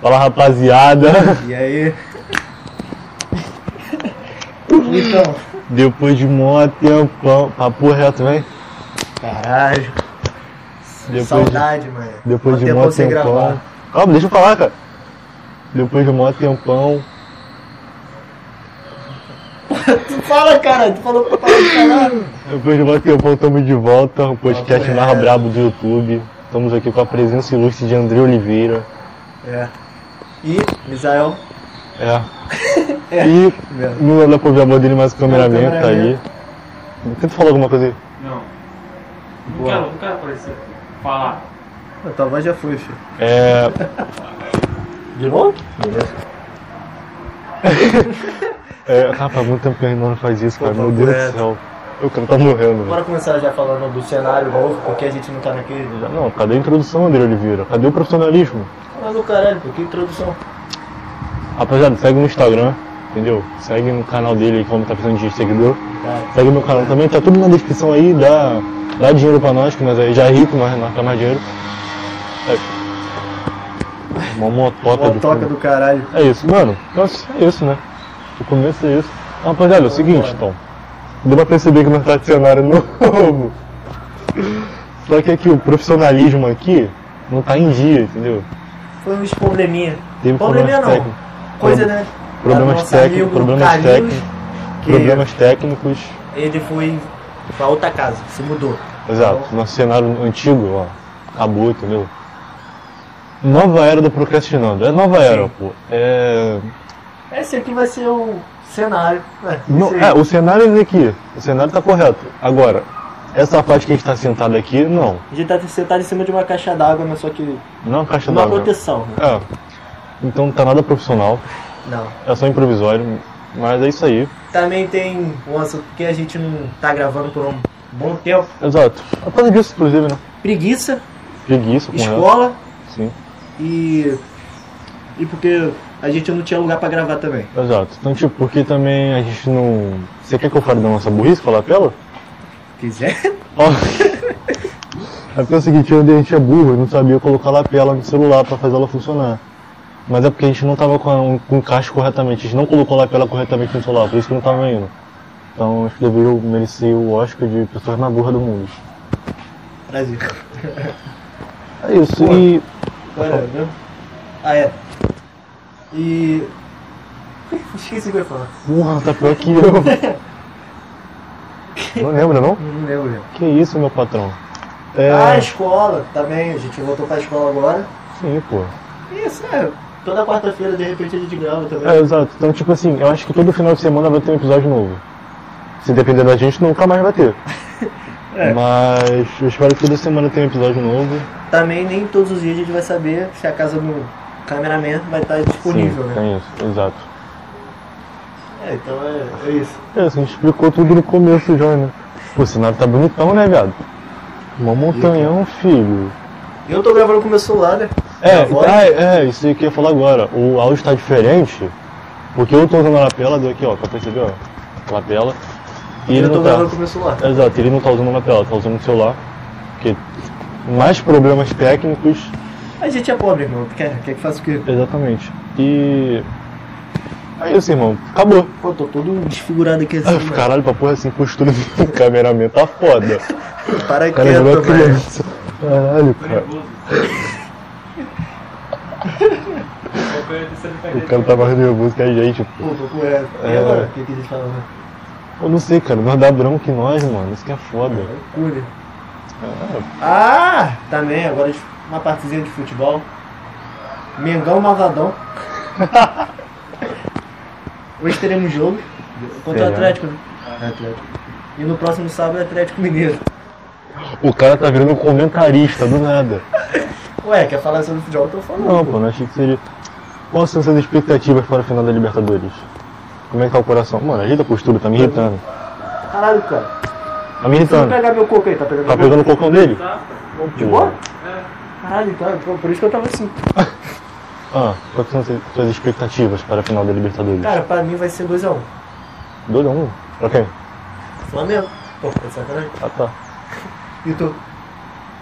Fala rapaziada. E aí? Então, Depois de mó tempão. Papo reto, vem. caralho. Depois Saudade, mano. De, depois de Mó mó tempão gravar. Calma, deixa eu falar, cara. Depois de mó tempão. Tu fala, cara. Tu falou pra parar de falar. Depois de mó tempão, estamos de volta. O podcast mais brabo do YouTube. Estamos aqui com a presença ilustre de André Oliveira. É. E, Misael. É. É. E Mesmo. não dá pra ver a voz dele, mas o cameraman tá ali. Tenta falar alguma coisa aí. Não. Não Boa. quero, não quero aparecer. Falar. A tua voz já foi, filho. É. De novo? é rapaz, muito tempo que a gente não faz isso, cara. Meu papo Deus do céu. O cara tá morrendo. Bora começar já falando do cenário novo, porque a gente não tá naquele. Não, cadê a introdução, André Oliveira? Cadê o profissionalismo? Falando do caralho, pô, que introdução. Rapaziada, segue no Instagram, entendeu? Segue no canal dele aí, como tá precisando de seguidor. Tá. Segue meu canal também, tá tudo na descrição aí, dá, dá dinheiro pra nós, que nós aí já é rico, mas nós quer mais dinheiro. É. Uma motoca do Motoca do caralho. É isso, mano. Nossa, é isso, né? O começo é isso. Rapaziada, é o seguinte, Tom. Deu pra perceber que nós tá de cenário novo. Só que aqui o profissionalismo aqui não tá em dia, entendeu? Foi uns probleminha. Teve Probleminha não. técnicos. Coisa, né? Problemas nosso técnicos, problemas Carlinhos, técnicos. Problemas técnicos. Ele foi pra outra casa, se mudou. Exato. Nosso cenário antigo, ó, acabou, entendeu? Nova era do procrastinando. É nova era, pô. É. Esse aqui vai ser o cenário. É, Não, é, o cenário é aqui. O cenário tá correto. Agora, essa parte que a gente tá sentado aqui, não. A gente tá sentado em cima de uma caixa d'água, mas só que Não é uma caixa uma d'água. proteção. Né? É. Então não tá nada profissional. Não. É só improvisório. Mas é isso aí. Também tem um assunto que a gente não tá gravando por um bom tempo. Exato. É por causa disso, inclusive, né? Preguiça, Preguiça, correto. escola Sim. e. E porque a gente não tinha lugar pra gravar também. Exato. Então, tipo, porque também a gente não. Você quer que eu fale da nossa burrice, falar pela? Quiser? Ó. É porque é o seguinte, onde a gente é burro e não sabia colocar lapela no celular pra fazer ela funcionar. Mas é porque a gente não tava com, a- com o encaixe corretamente, a gente não colocou a lapela corretamente no celular, por isso que não tava indo. Então acho que deveria merecer o Oscar de pessoas mais burras do mundo. Prazer. É isso, Pô. e. Agora? Ah, é. E. Esqueci o que eu ia falar. Porra, tá pior que eu. Não lembra não? Não lembro. Que isso, meu patrão? É. Ah, escola também. A gente voltou pra escola agora. Sim, pô. Isso, é. Toda quarta-feira, de repente, a gente grava também. É, exato. Então, tipo assim, eu acho que todo final de semana vai ter um episódio novo. Se depender da gente, nunca mais vai ter. É. Mas eu espero que toda semana tenha um episódio novo. Também nem todos os dias a gente vai saber se a casa do cameraman vai estar disponível, Sim, né? tem isso, exato. É, então é, é isso. É, a gente explicou tudo no começo já, né? Pô, o cenário tá bonitão, né, viado? Uma montanhão, filho. Eu tô gravando com o meu celular, né? É, ah, é, isso aí que eu ia falar agora. O áudio tá diferente, porque eu tô usando a lapela do aqui, ó, pra perceber, ó. Lapela. E ele eu tô não gravando tá. com o meu celular. Exato, ele não tá usando a lapela, tá usando o celular. Porque mais problemas técnicos. A gente é pobre, irmão. Quer, quer que faça o quê? Exatamente. E. É isso, irmão. Acabou. Pô, tô todo desfigurado aqui assim, Ah, mano. Caralho, pra porra assim, postura do cameraman tá foda. Para cara quieto, criança. Caralho, cara. a O cara tá mais nervoso que a gente, pô. Pô, tô com essa. E É. agora? O que, que a gente fala, né? Eu não sei, cara. Nós dá bronca em nós, mano. Isso que é foda. Loucura. Ah, Ah, também, agora uma partezinha de futebol. Mengão Malvadão. Hoje teremos jogo contra o? Atlético, né? Atlético. E no próximo sábado é Atlético Mineiro. O cara tá virando comentarista do nada. Ué, quer falar sobre futebol? Eu tô falando. Não, pô, não achei que seria. Quais são suas expectativas para a final da Libertadores? Como é que tá o coração? Mano, ajeita a postura, tá me irritando. Caralho, cara. Tá me irritando. pegar meu coco aí, tá pegando Tá pegando o cocão dele? Tá? De boa? Caralho, cara, pô, por isso que eu tava assim. Ah, quais são suas- suas expectativas para a final da Libertadores? Cara, pra mim vai ser 2x1. 2 a 1 Pra quem? Flamengo. Pô, tá sacanagem. Ah, tá. E tu?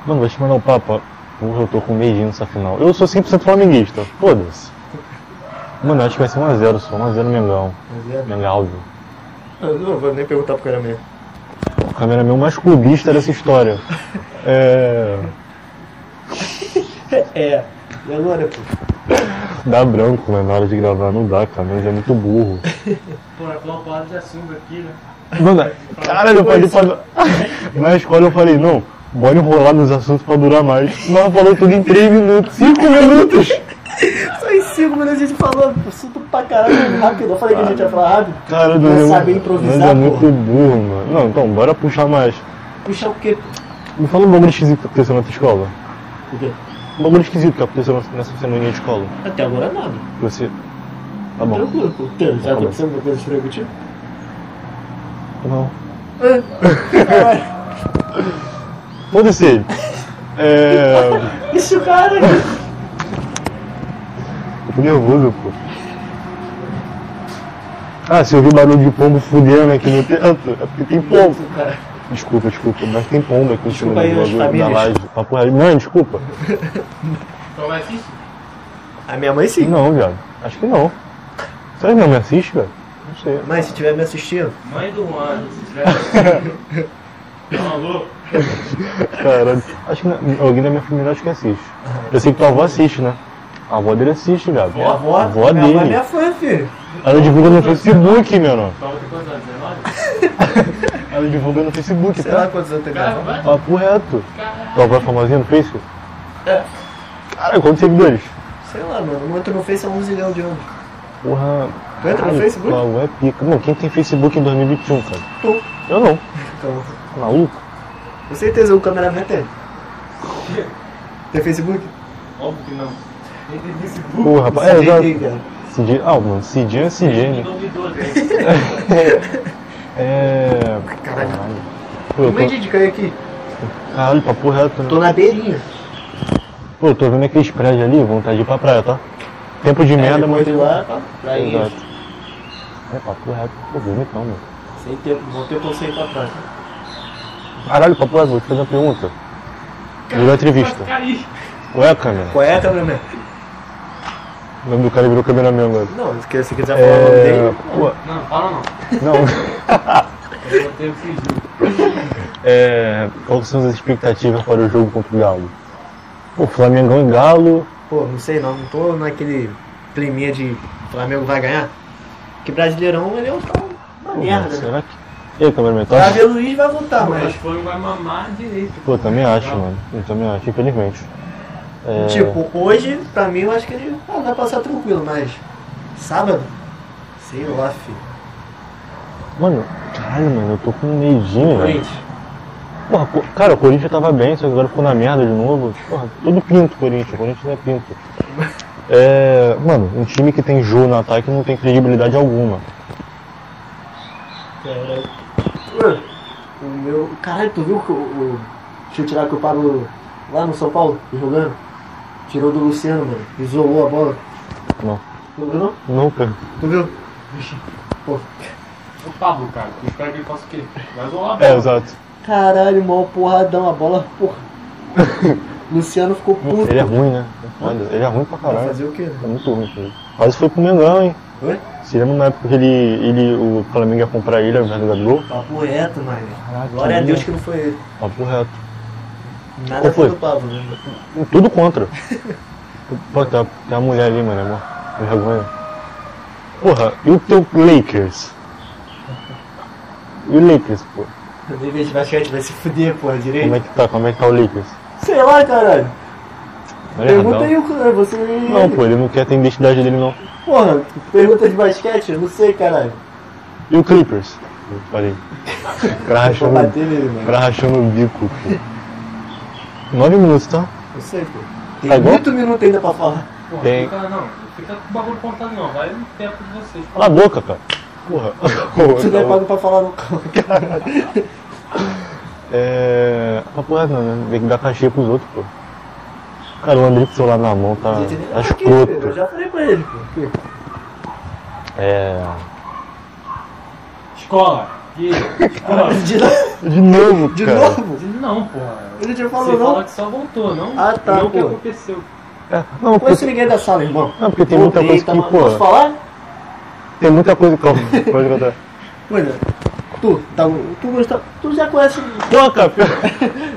Mano, vai te mandar o papo. Porra, eu tô com medinho nessa final. Eu sou 100% flamenguista, foda-se. Mano, acho que vai ser 1x0 só, 1x0 Mengão. Mas é, Mengalvio. Eu não vou nem perguntar pro cara mesmo. O cameraman mais clubista dessa história. É. É. E agora, pô? Dá branco, né? Na hora de gravar não dá, cara, mas é muito burro. Pô, falar uma palavra de assunto aqui, né? Não dá. Caralho, eu falei pra... Na escola eu falei, não, bora enrolar nos assuntos pra durar mais. Nós falou tudo em 3 minutos, 5 minutos. Só em 5 minutos a gente falou assunto pra caralho rápido. Eu falei que a gente ia falar rápido. Cara, Não é, improvisar, mas é muito burro, mano. Não, então, bora puxar mais. Puxar o quê? Me fala um bagulho esquisito que aconteceu na tua escola. O quê? Um bagulho esquisito que aconteceu nessa semana de escola. Até agora nada. Você. Tá bom. Tranquilo, pô. Tem, Já aconteceu alguma coisa estranha contigo? Não. Caralho. Foda-se ele. É. Isso, cara. Eu tô nervoso, pô. Ah, se eu ouvir barulho de pombo fudendo aqui no teto, é porque tem pombo. Cara, Desculpa, desculpa, mas tem pombo aqui em cima do bagulho da laje. Papo reto. Não, desculpa. Então vai assistir? A minha mãe sim. Não, viado. Acho que não. Será que minha mãe assiste, velho? Não sei. Mãe, se estiver me assistindo, Mãe do Juan, se tiver. Tá maluco? Caralho. Acho que na- alguém da minha família acho que assiste. Eu sei que tua avó assiste, né? A avó dele assiste, viado. minha avó, A avó é dele. minha fã, filho. Ela divulga no Facebook, meu nome. Tava de quantos anos? 19? Ela divulga no Facebook, Sei lá tá? quantos anos tem minha Cara, avó. vai. Papo reto. Caralho. Tua avó é famosinha no Facebook? É. Cara, quantos seguidores? Sei lá, mano. Não entro no Face há um zilhão de anos. Porra. Tu entra no Facebook? Tua avó é pica. Não, quem tem Facebook em 2021, cara? Tu. Eu não. Então, Tá maluco? com certeza o cameraman tem. Tem Facebook? Óbvio que não. Nem tem Facebook. Porra, rapaz. É, exato. Cidinho. Ah, mano, Cidinho é Cidinho, Em né? 2012? É. Caralho. Pô, eu é tô... de cair aqui? Caralho, papo reto, né? Tô na beirinha. Pô, eu tô vendo aqueles prédios ali, vontade de ir pra praia, tá? Tempo de merda, depois mas. lá, pá, prainha. Exato. É, papo reto. Pô, bonitão, mano. Sem tempo, vou ter conceito pra praia. Caralho, papo reto, vou te fazer uma pergunta. Virou entrevista. Ué, câmera? Qual é, cameraman? O nome do cara virou cameraman agora. Não, se você quiser falar o nome É. dele. Pô, Não, fala não. não. Eu que fingir. É. Quais são as expectativas para o jogo contra o Galo? Pô, Flamengão e Galo. Pô, não sei não, não tô naquele climinha de Flamengo vai ganhar. Que Brasileirão ele é um tal uma merda, né? será que. E aí, cameraman? Tá? Davi Luiz vai voltar, Mas mas foi vai mamar direito. Pô, também acho, mano. Eu também acho, infelizmente. É... tipo, hoje, pra mim, eu acho que ele ah, vai passar tranquilo, mas sábado? Sei lá, filho. Mano, caralho, mano, eu tô com medinho, velho. Corinthians. Porra, cara, o Corinthians tava bem, só que agora ficou na merda de novo. Porra, todo pinto Corinthians, o Corinthians é pinto. É. Mano, um time que tem Jô no ataque não tem credibilidade alguma. Caralho. Mano, O meu. Caralho, tu viu o, o chute lá que o Pablo lá no São Paulo, jogando? Tirou do Luciano, mano. Isolou a bola. Não. Tu viu não? Não, cara. Tu viu? Pô. O Pablo, cara. Eu espero que ele faça o quê? Vai isolar a É, bola. exato. Caralho, mó porradão, a bola, porra. Luciano ficou puto. Ele é ruim, né? Foda, Ele é ruim pra Vai caralho. fazer o quê? É muito ruim, cara. Quase foi pro Mengão, hein? Oi? Se lembra na época que ele, ele, o Flamengo ia comprar ele ao invés do Gabigol? Papo reto, mano. Glória a Deus que não foi ele. Papo reto. Nada Qual foi? do Pablo, né? Tudo contra. Pô, tem uma, tem uma mulher ali, mano. Me vergonha. Porra, e o teu Lakers? E o Lakers, pô? O nível de basquete vai se fuder, porra, Como direito. é que tá? Como é que tá o Lakers? Sei lá, caralho. Olha Pergunta aí o cara, você. Não, pô, ele não quer ter identidade dele, não. Porra, pergunta de basquete? Eu não sei, caralho. E o Clippers? Eu falei. O cara rachando, bater nele, o mano. cara rachando o bico, pô. Nove minutos, tá? Não sei, pô. Tem Tá igual? muito minuto ainda pra falar. Porra, Tem. fica, não. Fica com o bagulho cortado não. Vai no tempo de vocês. Cala a boca, cara. Porra. Você não é pago pra falar no carro. É. Papo reto, não, né? Tem que dar cachê pros outros, pô. Cara, o André com o celular na mão tá, Gente, tá tá aqui, filho. Eu escroto. já falei pra ele, pô. É. Escola. Que? Porra, De, novo? De novo, de cara. novo? não, porra. Ele já Você falou fala não? que só voltou, não? Ah, tá, Não o que pô. aconteceu. É, não, Não porque, conheço ninguém da sala, irmão. não, porque tem muita coisa tá, que, mas Posso pô, falar? tem muita coisa que eu pode contar. Coisa. Tu, tá, tu, gosta, tu já conhece. Pô, cara, pior-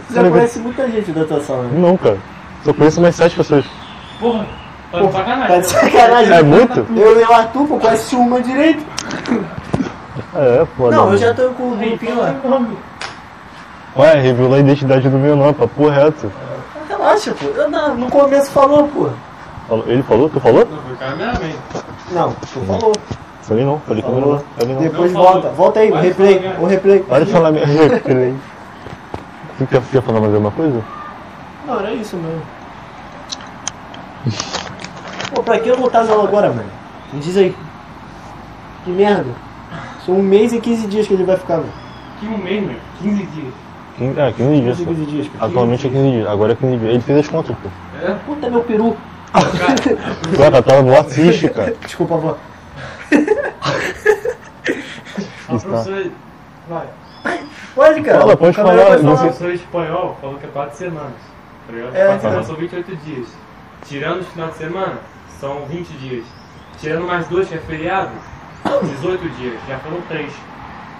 Tu já conhece muita gente da tua sala, né? não, cara. Só conheço mais sete pessoas. Porra, tá Pô, de sacanagem. Tá de sacanagem. É muito? Eu e o Arthur, pô, conhece uma direito. É, foda. Não, eu já tô com o grupinho lá. Ué, revelou a identidade do meu nome, papo reto. Relaxa, pô. Eu, não, no começo falou, pô. Falou- Ele falou? Tu falou? Não, foi cameraman. Não, tu falou. Falei não, falei comigo não. Falei não. Depois Não falou. volta. Volta aí, o replay. falar, O replay. Para de falar minha. Peraí. Tu quer, quer falar mais alguma coisa? Não, era isso mesmo. Pô, pra que eu voltar às aulas agora, mano? Me diz aí. Que merda. São um mês e 15 dias que ele vai ficar, mano. Que um mês, meu. 15 dias. 15, ah, 15 dias. 15, Só. 15 dias. cara. Atualmente é 15 dias, agora é 15 dias. Ele fez as contas, pô. É? Puta, meu peru. Cara, cara, tava no assiste, cara. Desculpa, avó. a professora... Vai. Pode, cara. Fala, pode falar, vai A professora de espanhol falou que é 4 semanas. Tá ligado? É, 4 tá. semanas são 28 dias. Tirando os finais de semana, são 20 dias. Tirando mais dois, que é feriado, 18 dias. Já foram 3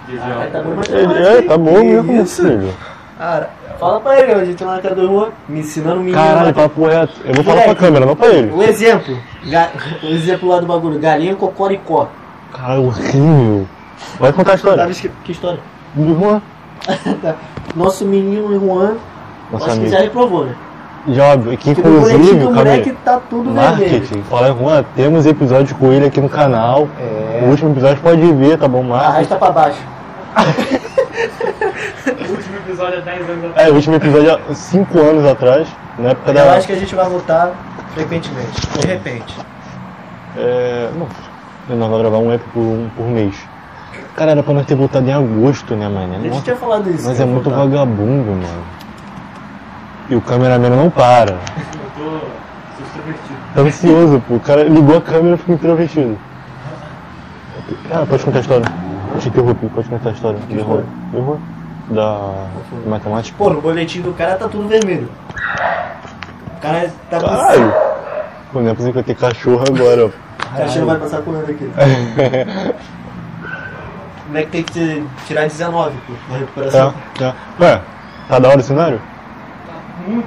dias de Ah, aula. tá bom, mas Ele, é, tá bom Que mesmo, isso? filho. Cara, fala pra ele, a gente lá na casa do Juan, me ensinando o menino. Caralho, lá. papo reto. Eu vou falar Moleque. pra câmera, não pra ele. O exemplo. Ga... O exemplo lá do bagulho. Galinha, cocoricó. Caralho, horrível. Vai contar a história. Que, que história? Do Juan. Tá. Nosso menino Juan, Nossa acho que amiga. já reprovou, né? Já óbvio, que inclusive, aí. moleque tá tudo vermelho. Marketing. Fala, Juan, temos episódio com ele aqui no canal. É. O último episódio pode ver, tá bom? Marketing. Arrasta pra baixo. O último episódio é 10 anos atrás. É, o último episódio há 5 anos atrás, na época Eu da. acho que a gente vai voltar frequentemente. De repente. É. Não, nós vamos gravar um EP por, um por mês. Cara, era pra nós ter voltado em agosto, né, A mano? gente Nossa, tinha falado isso. mas que é muito voltar. vagabundo, mano. E o cameraman não para. Eu tô sou extrovertido. Tá ansioso, pô. O cara ligou a câmera e ficou introvertido. Ah, pode contar a história. Te interrompi, pode contar a história. Que Errou. história? Errou. Da matemática. Pô, no boletim do cara tá tudo vermelho. O cara tá com... Caralho! Pô, não é possível que eu ter cachorro agora, ó. O cachorro vai passar correndo aqui. O moleque tem que ter- tirar 19, pô, na recuperação. É, é. Ué, tá da hora o cenário? Muito.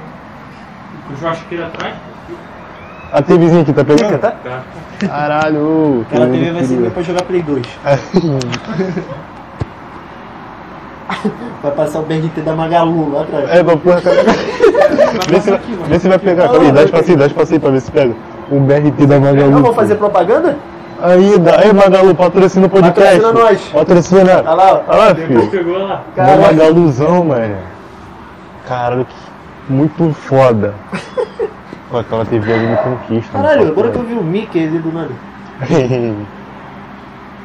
Com o churrasqueiro atrás. A TVzinha aqui tá pegando? Tá? Tá. Caralho! Cara, a TV vai servir pra jogar Play 2. Vai passar o BRT da Magalu lá atrás. É, pra porra, cara. Vê se, vai, vê se vai pegar. Calma aí, dá espacinho, dá espacinho pra ver se pega. O BRT da Magalu. Não, vamos fazer propaganda? Aí, dá. Aí, Magalu, patrocina o podcast. Patrocina nós. Patrocina. Olha lá, ó. Olha lá, Depois filho. pegou lá. Uma Caralho. Magaluzão, mano. Caralho, que muito foda. Pô, aquela TV ali me conquista. Caralho, agora que eu vi o Mickey ali do nada.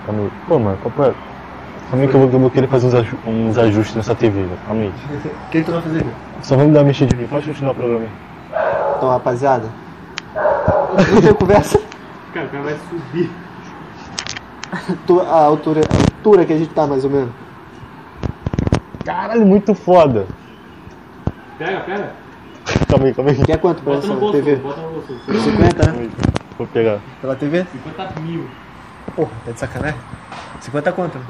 Calma aí. Pô, mano, papai. Calma aí que eu vou, eu vou querer fazer uns, aju- uns ajustes nessa TV, velho. Calma aí. O que tu vai fazer? Só vamos dar uma mexidinha. Pode continuar o programa aí. Então, rapaziada. Não tem conversa. Cara, o cara vai subir. A altura, a altura que a gente tá, mais ou menos. Caralho, muito foda. Pega, pega. Calma aí, calma aí. Quer quanto pra Bota no essa bolso, TV? bota no bolso. 50, Calma né? Vou pegar. Pela TV? 50 mil. Porra, tá de sacanagem? 50 quanto? né?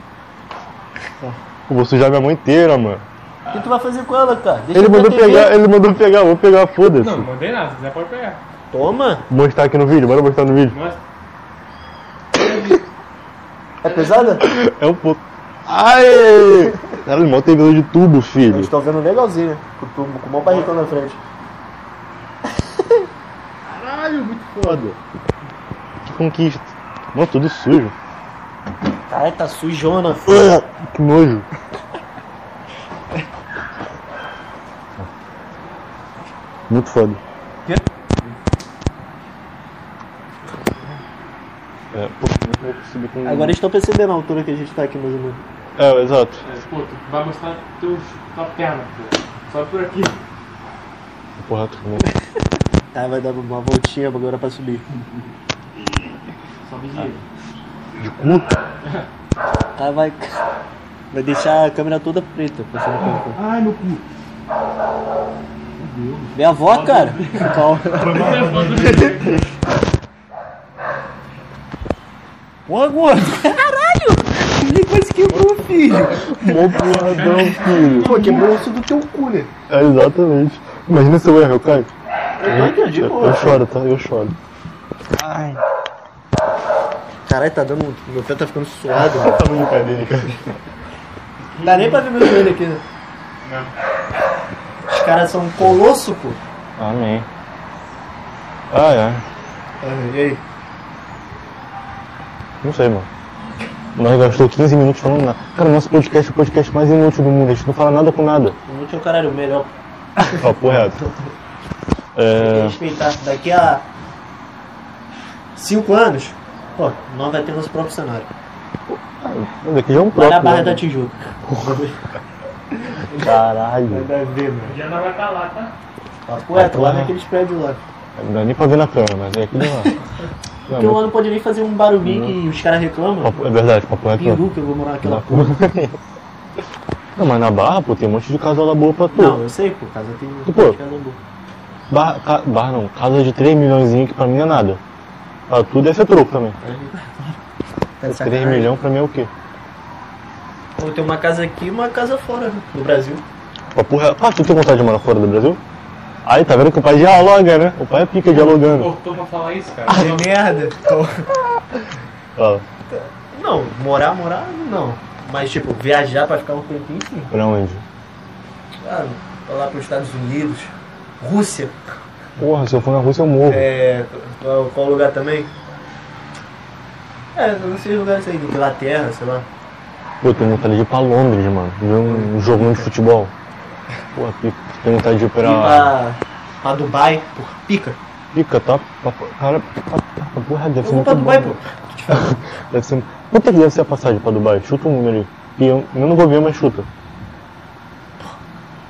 Eu vou sujar minha mão inteira, mano. O que tu vai fazer com ela, cara? Deixa Ele mandou TV. pegar, ele mandou pegar, vou pegar, foda-se. Não, não mandei nada. Se quiser, pode pegar. Toma! Mostrar aqui no vídeo, bora mostrar no vídeo. Mostra. É pesada? É um pouco. Ai! Caralho, mó TV de tubo, Eu filho. estou vendo legalzinho, né? Com, tubo, com o maior barricão na frente. Caralho, muito foda. Que conquista. Mano, tudo sujo. Cara, tá sujona. Que nojo. Muito foda. Quê? É, pô, é que com... Agora eles estão percebendo a altura que a gente tá aqui, mais ou menos. É, exato. É, pô, tu vai mostrar teus, tua perna, pô. Só por aqui. Porra, tu Tá, vai dar uma voltinha agora pra subir. Só vigia. De cu? Tá, vai. Vai deixar a câmera toda preta. pra você não ver. Ai, meu cu. Minha avó, cara. Calma. Porra, gordo. Caralho! Ele quase quebrou, filho. Mó porradão, filho. Pô, quebrou o osso do teu cu, né? É, exatamente. Imagina se eu erro, eu caio. Eu, de Eu, choro, tá? Eu choro. Ai. Caralho, tá dando. Meu pé tá ficando suado. Tá muito cadeira, cara. Não dá nem pra ver meu joelho aqui, né? Os caras são um colosso, pô. Amém. Ah, é. Ah, e aí? Não sei, mano. Nós gastou 15 minutos falando nada. Cara, nosso podcast é o podcast mais inútil do mundo. A gente não fala nada com nada. Não tinha o caralho melhor. Papo reto. Tem É. respeitar. Daqui a. 5 anos, pô, nós vai ter nosso próprio cenário. Daqui já é um Lá próprio. na Barra né? da Tijuca. Caralho. dar ver, mano. Já não vai estar lá, tá? Papo reto, lá naqueles prédios lá. Não dá nem pra ver na câmera, mas é aquilo lá. Não, Porque lá não pode nem fazer um barulhinho que os caras reclamam. papo- é verdade, papo reto. Peru que eu vou morar naquela porra. Não, mas na Barra, pô, tem um monte de casal boa pra tu. Não, eu sei, pô, casa tem E, pô? casa boa. Barra, ca- barra não, casa de 3 milhões que pra mim não é nada. Pra tu deve ser troco também. De 3 sacanagem. milhões pra mim é o quê? Pô, tem uma casa aqui e uma casa fora no Brasil. Papo reto. Ah, tu tem vontade de morar fora do Brasil? Aí, tá vendo que o pai dialoga, né? O pai pica dialogando. Cortou pra falar isso, cara. Que merda! Fala, Não, morar, morar, não. Mas, tipo, viajar pra ficar um tempinho, sim. pra onde? Ah, pra lá pros Estados Unidos, Rússia. Porra, se eu for na Rússia eu morro. É, qual, qual lugar também? É, não sei lugares aí, Inglaterra, sei lá. Pô, tenho vontade de ir pra Londres, mano. Ver um jogo de futebol. Porra, pica. Tenho vontade de ir pra. pra, pra Dubai, por pica. Pica, tá? Cara, tá- tá- porra, deve Eu ser muito pra Dubai, bom. pô. Deve ser. Quanto é que deve ser a passagem pra Dubai? Chuta um número aí. E eu, eu não vou ver, mas chuta.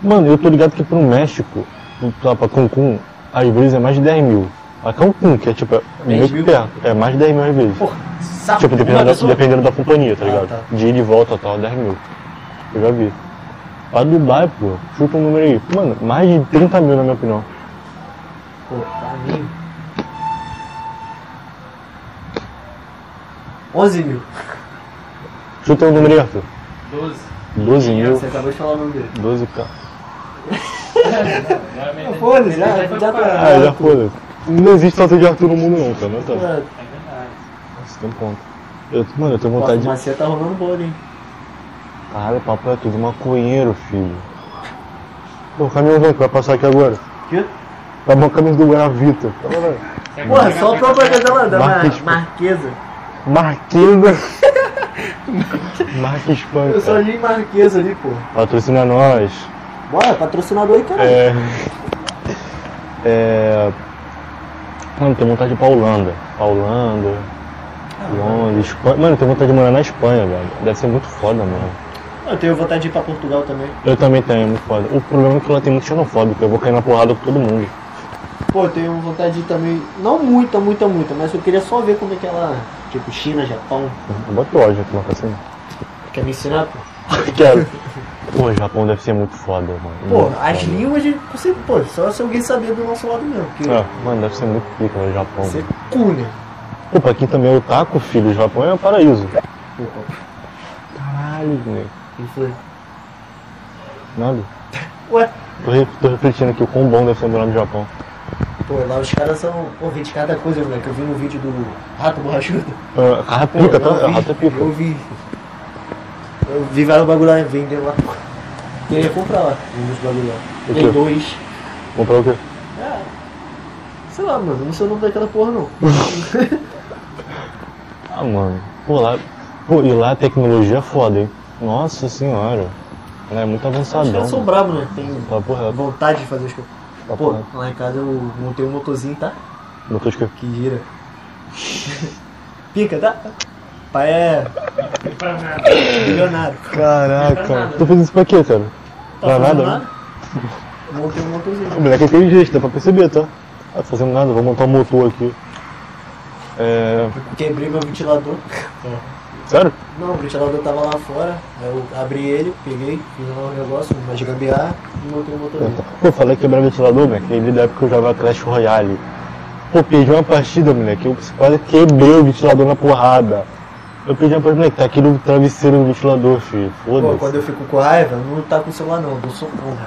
Mano, eu tô ligado que pro México, lá pra Cancún, às vezes é mais de 10 mil. A Cancún, que é tipo, é 10 meio mil? perto, é mais de 10 mil às vezes. Porra, saco. Tipo, dependendo da, dependendo da companhia, tá Ah, ligado? tá. De ida e volta, tal, 10 mil. Eu já vi. Pra Dubai, pô, chuta um número aí. Mano, mais de 30 mil na minha opinião. Pô, pra mim. 11 mil. Chuta um número aí, Arthur. 12. 12 mil, Você acabou de falar o nome dele. 12k. Claramente. Foda-se, já, Já já foi tá. Ah, já foda Não existe falta de Arthur no mundo não, cara. Não tá. É verdade. Nossa, tem um ponto. Eu, mano, eu tenho vontade de. macia tá rolando bola, hein? Caralho, papo é tudo maconheiro, filho. Pô, o caminhão vem que vai passar aqui agora. Que? Tá bom o caminho do. Tá? Quer Porra, só propaganda lá da Marques- Mar- Marquesa. Marquesa. Marques Eu só li Marquesa ali, pô. Patrocina nós. Bora, patrocinador aí, cara. É. É. Mano, tenho vontade de ir pra Holanda. Pra Holanda. Londres, Espanha. Mano, eu tenho vontade de morar na Espanha, velho. Deve ser muito foda, mano. Eu tenho vontade de ir pra Portugal também. Eu também tenho, é muito foda. O problema é que lá tem muito xenofóbico, eu vou cair na porrada com todo mundo. Pô, eu tenho vontade de ir também. Não muita, muita, muita, mas eu queria só ver como é que ela. Tipo, China, Japão. Eu boto ódio aqui na assim. Quer me ensinar, pô? Quero. Pô, o Japão deve ser muito foda, mano. Pô, Muito as foda. línguas de. Você, pô, só se alguém saber do nosso lado mesmo. Porque É, mano, deve ser muito pica o Japão. você é cu? Pô, pra quem também é otaku, filho, o Japão é um paraíso. Pô, Caralho, quem foi? Nada. Ué, Tô, tô refletindo aqui o quão bom deve ser morar no Japão. pô, lá os caras são. Pô, de cada coisa, moleque. Eu vi no vídeo do Rato Borrachudo. Ah, Rato pica, tá? Rato pica. Eu vi. Eu vi vários bagulho lá vendendo lá. Queria comprar lá, um dos bagulho lá. O Tem dois. Comprar o quê? É. Sei lá, mano, não sei o nome daquela porra não. Ah, mano. Pô, lá. Pô, e lá a tecnologia é foda, hein? Nossa senhora. Ela é muito Os avançadão. caras são bravos, né? Tem reto. vontade de fazer as coisas. Papo Pô, reto. lá em casa eu montei um motorzinho, tá? Botou de quê? Que gira. Pica, tá? Pai é Pra nada. milionário. Caraca. Tu fez isso pra quê, cara? Tá Pra fazendo nada? Montei um motorzinho. O moleque é inteligente, dá pra perceber, tá? Tá fazendo nada, vou montar um motor aqui. É. Quebrei meu ventilador. Sério? Não, o ventilador tava lá fora, aí eu abri ele, peguei, fiz um negócio, uma de gambiarra e montei o motor dele. Pô, falei quebrar ventilador, moleque. Ele da época que eu jogava Clash Royale. Pô, perdi uma partida, moleque. Eu quase quebrei o ventilador na porrada. Eu partida, moleque. Tá aqui no travesseiro do ventilador, filho. Pô, quando Foda-se. eu fico com raiva, não tá com o celular não, eu dou socão.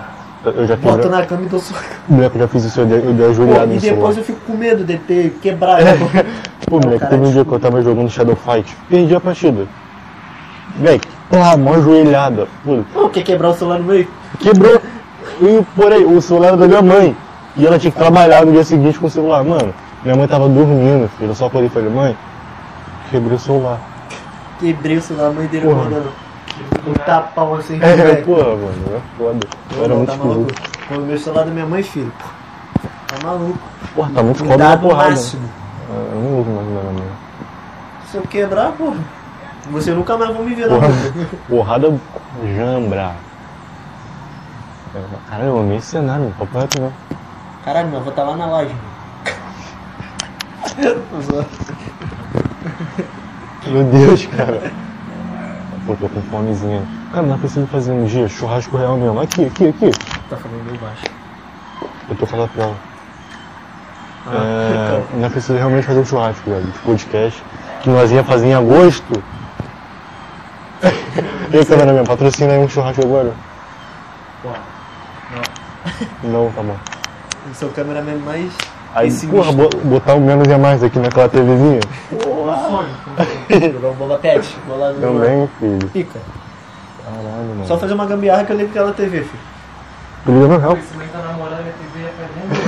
Eu já fiz. Boto na cama e dou socão. Moleque, eu já fiz isso, eu dei, eu dei Pô, ajoelhada e no depois celular. eu fico com medo de ter quebrado. Pô, moleque, teve um dia que eu tava jogando Shadow Fight. Perdi a partida. Moleque, pá, mó ajoelhada. Pô, Pô, quer quebrar o celular no meio? Quebrou. E, porém, o celular era da minha mãe. E ela tinha que trabalhar no dia seguinte com o celular. Mano, minha mãe tava dormindo, filho. Eu só acordei e falei, mãe, quebrei o celular. Quebrei o celular, a mãe dele Porra. mandando um tapão assim. É, moleque. porra, mano, é foda. Eu era Não, muito tá maluco. Pô, meu celular da minha mãe, filho. pô. Tá maluco. Porra, tá muito foda na Cuidado porrada. máximo. É, Eu não uso mais nada minha. Se eu quebrar, porra, você nunca mais vai me ver, Porra, não. porrada jambra. Caralho, eu amei esse cenário, mano. Papo reto não. Caralho, meu, eu vou estar lá na loja. Meu Deus, cara. Pô, tô com fomezinha. Cara, nós precisamos fazer um dia churrasco real mesmo. Aqui, aqui, aqui. Tá falando meio baixo. Eu tô falando pra ela. É, nós precisamos realmente fazer um churrasco, velho, de podcast. Que nós ia fazer em agosto. e aí, cameraman, patrocina aí um churrasco agora. Não, tá bom. Seu cameraman mais. Aí, Esse porra, botar um menos e mais aqui naquela TVzinha. Jogar um bola pet. Bola no. Também, filho. Pica. Caralho, mano. Só fazer uma gambiarra que eu lembro aquela TV, filho. Liga no real.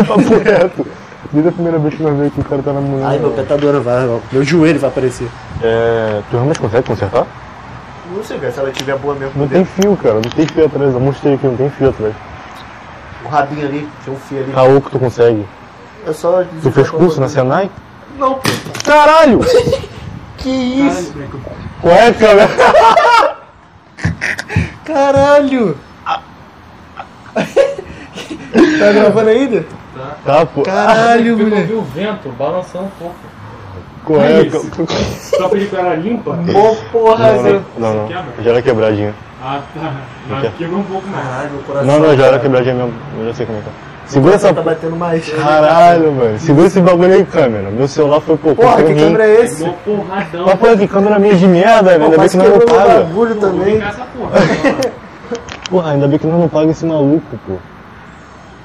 Papo reto. Desde a primeira vez que nós vemos que o cara tá namorando. Ai, meu pé tá doendo, vai. ó. Meu joelho vai aparecer. É, tu realmente consegue consertar? Não sei, cara, se ela tiver boa mesmo. Não tem dentro. fio, cara. Não tem fio atrás. Eu mostrei aqui, não tem fio atrás. O rabinho ali, tem um fio ali. Caô que tu consegue. É só. Tu fez curso na Senai? Não, pô. Caralho! Que isso? Qual é, cara? Caralho! tá gravando ainda? Tá, pô. Caralho, Eu moleque. vi o vento balançando um pouco. Qual é? Só pedi pra ela limpa? Ô, porra, Não, Zé. não, não, Quebra? não. Já era quebradinha. Ah, tá. Mas quebrou um pouco mais. Caralho, meu coração. Não, não, já era quebradinha mesmo. Eu já sei como é que é. Segura essa tá batendo mais. Caralho, mano. Segura esse bagulho aí, câmera. Meu celular foi pô. Porra, que câmera é esse? Mó porradão. Mas pô, que câmera minha de merda, velho. Ainda bem mas que nós não meu paga. bagulho Vou também. porra. Porra, ainda bem que nós não paga esse maluco, pô.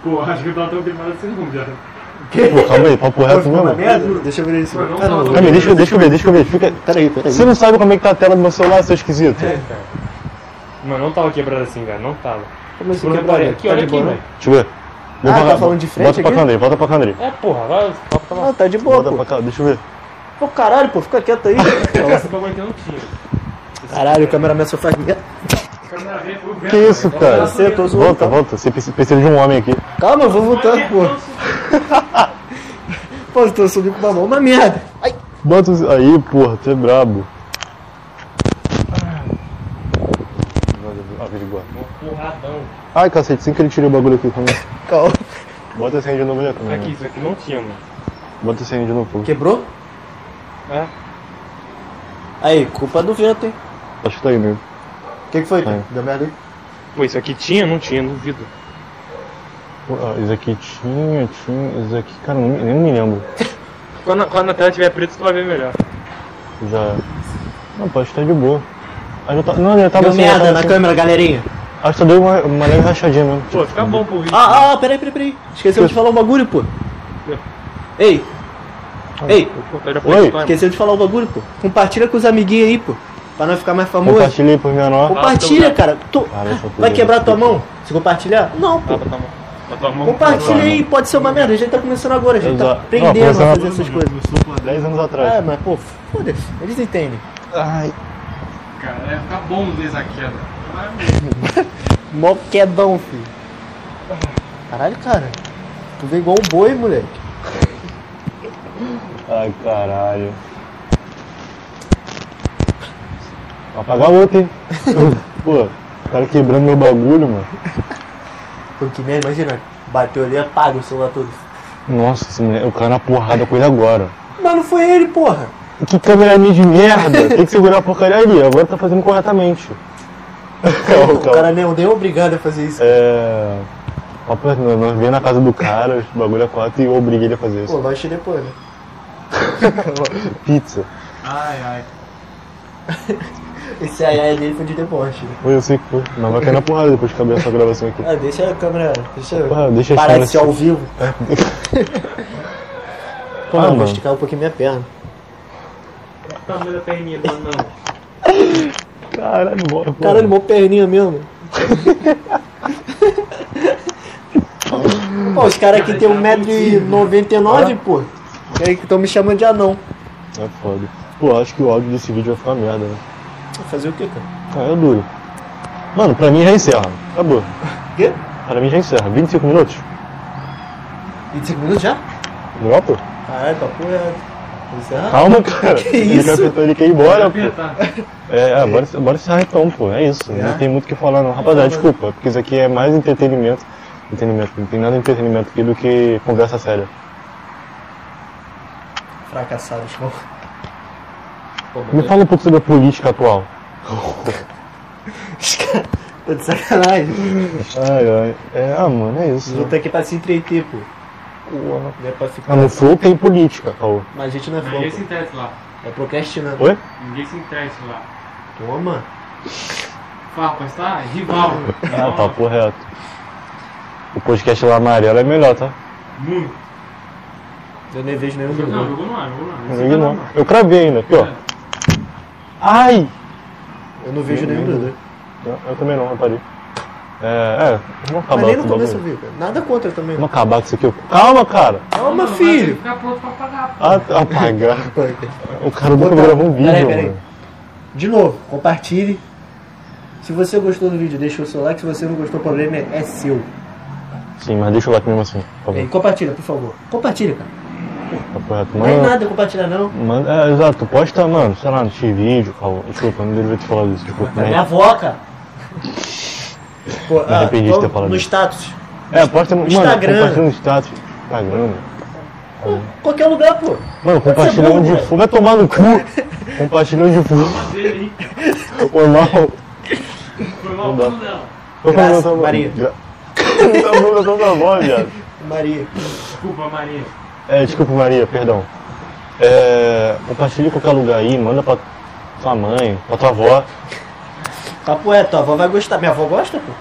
Pô, acho que eu tava tão queimado assim não, já. Pô, calma aí, papo reto uma mesmo. Deixa eu ver isso. Não não. Calma aí, deixa, eu- deixa eu ver, deixa eu ver. Fica... Peraí, peraí. Você não sabe como é que tá a tela do meu celular, seu esquisito? Mano, não tava quebrado assim, cara. Não tava. Como assim, Bruno, quebrado? Aqui, Tá olha de aqui, boa, velho. né? Deixa eu ver. Ah, Volta tá pra- falando de frente Volta pra aqui? câmera aí, volta pra aí. É, porra, vai. Papo tá lá. Não, tá de boa, Volta pô. pra cá, deixa eu ver. Pô, caralho, pô, fica quieto aí. Esse bagulho aqui não tinha. Caralho, o cameraman só faz merda. Que isso, velho. cara? Você, tô zoando. Volta, volta. Você precisa de um homem aqui. Calma, eu vou voltando, pô. Pô, eu tô subindo com uma mão, uma merda. Ai. Bota os... aí, porra, tu é brabo. Averiguar. Mó porradão. Ai, cacete, sem que ele tirou o bagulho aqui também. Calma. Bota esse aí de novo aí, câmera. Aqui, isso aqui não tinha, mano. Bota esse aí de novo. Quebrou? É. Aí, culpa do vento, hein? Acho que tá aí mesmo. O que, que foi? É. Deu merda aí? Pô, isso aqui tinha? Não tinha, duvido. Ah, Isso aqui tinha, tinha. Isso aqui, cara, nem, nem me lembro. Quando, quando a tela estiver preta, tu vai ver melhor. Já. Não, pode estar de boa. Ah, já tá... Não, já tava Deu assim, já merda tava na assim. câmera, galerinha. Acho que só deu uma, uma leve rachadinha mesmo. Pô, fica bom pro vídeo. Ah, ah, peraí, peraí, peraí. Esqueceu de falar um bagulho, pô. Ei. Ei, Oi. esqueceu de falar um bagulho, pô. Compartilha com os amiguinhos aí, pô. Pra nós ficar mais famoso. Compartilhei por menor. Compartilha, cara. Tu... Essa Vai quebrar tua mão se compartilhar? Não, pô. Ah. Compartilha aí, pode ser uma merda. A gente tá começando agora, a gente tá aprendendo Não, a fazer essas coisas. Começou por 10 anos atrás. É, mas pô, foda-se. Eles entendem. Ai. Cara, é ficar bom desde a queda. Maravilha. Mó quedão, filho. Caralho, cara. Tu vê igual um boi, moleque. Ai, caralho. Vou apagar outro, hein? Pô, o cara quebrando meu bagulho, mano. Pô, que merda, imagina. Bateu ali, apaga o celular todo. Nossa, esse moleque, o cara na porrada com ele agora. Mas não foi ele, porra. Que câmera minha de merda! Tem que segurar a porcaria ali, agora tá fazendo corretamente. O cara nem, nem é obrigado a fazer isso. É. Papo, reto, nós vem na casa do cara, o bagulho é quatro e eu obriguei ele a fazer Pô, isso. lanche depois, né? Pizza. Ai, ai. Esse ai ai dele foi de deboche. Né? Foi, eu sei que foi. Mas vai cair na porrada depois de acabar essa gravação aqui. Ah, deixa a câmera. Deixa eu. Porra, deixa a parar de história ser ao vivo. Pô, Ah, não, vou esticar um pouquinho minha perna. O tamanho da perninha do anão. Caralho, bora. Caralho, mó perninha mesmo. Pô, os caras aqui tem 1,99m, pô. E aí que estão me chamando de anão. É foda. Pô, acho que o áudio desse vídeo vai ficar merda, né? Vou fazer o quê, cara? Ah, é duro. Mano, pra mim já encerra. Acabou. O quê? Pra mim já encerra. 25 minutos? 25 minutos já? Legal, pô? Caralho, papo é. Encerrar? Calma, cara. Que ele isso? quer apertar, ele quer ir embora, pô. Apertar. É, ah, bora, bora encerrar então, pô. É isso. É? Não tem muito o que falar, não. Rapaziada, desculpa, porque isso aqui é mais entretenimento. Entretenimento. Não tem nada de entretenimento aqui do que conversa séria. Fracassados, pô. Me fala um pouco sobre a política atual. Tô de sacanagem. Ai, ai. É, ah, mano, é isso. Não tá aqui pra se entreter, pô. Porra. Não é pra ficar. Ah, no Flow tem política, Caô. Mas a gente não é Ninguém se interessa lá. É procrastinando. Oi? Ninguém se interessa lá. Toma. Farpas, tá? Rival. Ah, papo reto. O podcast lá amarelo é melhor, tá? Muito. Eu nem vejo nenhum Não, jogador. jogou no ar, jogou no ar. Não tá não. ar. Eu cravei ainda, aqui, ó. É. Ai! Eu não vejo nenhum jogador. Eu, eu também não, reparei. É, é, vamos acabar Mas nem no com o começo eu bagulho. vi, cara. Nada contra também. Vamos acabar com isso aqui. Calma, cara! Calma, Não, filho. Ficar pronto pra pagar. Ah, apagar. O cara nunca gravou um vídeo, Peraí, peraí. mano. De novo, compartilhe. Se você gostou do vídeo, deixa o seu like. Se você não gostou, o problema é, seu. Sim, mas deixa o like mesmo assim, por E favor. compartilha, por favor. Compartilha, cara. Tá correto. Não é nada compartilhar, não. manda, é, exato, posta, mano, sei lá, no X-Vídeo. Desculpa, eu não deveria ter falado isso, desculpa. É né? minha avó, cara. Pô, ah, arrependi de ter falado no isso. status. É, posta no Instagram. Mano, compartilha no status. Instagram. Pô, qualquer lugar, pô. Mano, compartilha onde for. Vai tomar no cu. compartilha onde for. Dele, Foi mal. Foi mal Não dá. não. Graça, falando, tá. Maria. Gra- Tá bom, tá bom, bom, viado. Maria. Desculpa, Maria. É, desculpa, Maria, perdão. É, compartilha em qualquer lugar aí, manda pra tua mãe, pra tua avó. Papo é, tua avó vai gostar. Minha avó gosta, pô.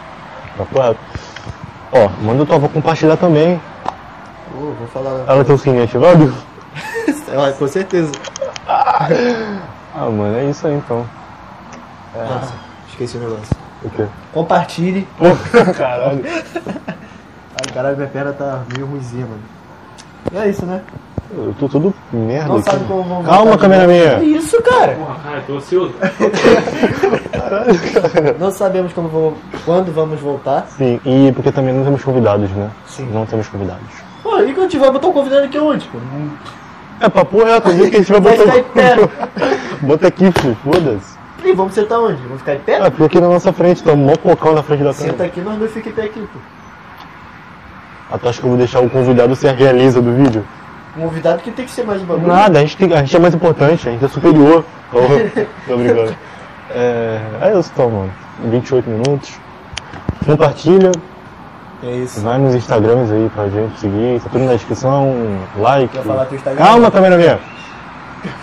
Tá correto. Ó, manda tua avó compartilhar também. Pô, vou falar. Ela tem o sininho ativado? Ela, com certeza. Ah, mano, é isso aí então. Nossa, esqueci o negócio. O quê? Compartilhe. Pô, caralho. Ai, caralho, minha perna tá meio ruimzinha, mano. É isso, né? Eu tô tudo merda Não aqui. sabe como Calma, voltar de câmera minha. É isso, cara. Porra, cara, eu tô ansioso. Não sabemos como vou, quando vamos voltar. Sim, e porque também não temos convidados, né? Sim. Não temos convidados. Pô, e quando a gente vai botar um convidado aqui onde, pô? É papo reto, o dia que a gente vai Vai botar. ficar em pé. Bota aqui, filho, foda-se. E vamos sentar onde? Vamos ficar em pé? Ah, fica aqui na nossa frente, tá um mó pocão na frente da Senta câmera. aqui, nós dois fica em pé aqui, pô. Ah, tu acha que eu vou deixar o convidado ser a realeza do vídeo? Convidado que tem que ser mais bagulho. Nada, a gente, tem- a gente é mais importante, a gente é superior. Tô, tô brincando. É, é isso então, mano. 28 minutos. Compartilha, É isso. vai nos Instagrams aí pra gente seguir, tá tudo na descrição, like. Quer falar teu Instagram? Calma, câmera minha.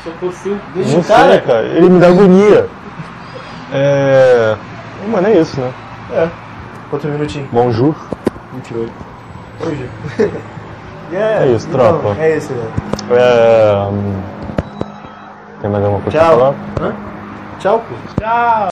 Só tô seu. Deixa Não cara. sei, cara. Ele me dá agonia. É. Mano, é isso, né? É. Quantos minutinhos? Bonjour. 28. Hoje. É isso, tropa. É isso, velho. É... hum, Tem mais alguma coisa Tchau. pra falar? Hã? Tchau, pô. Tchau.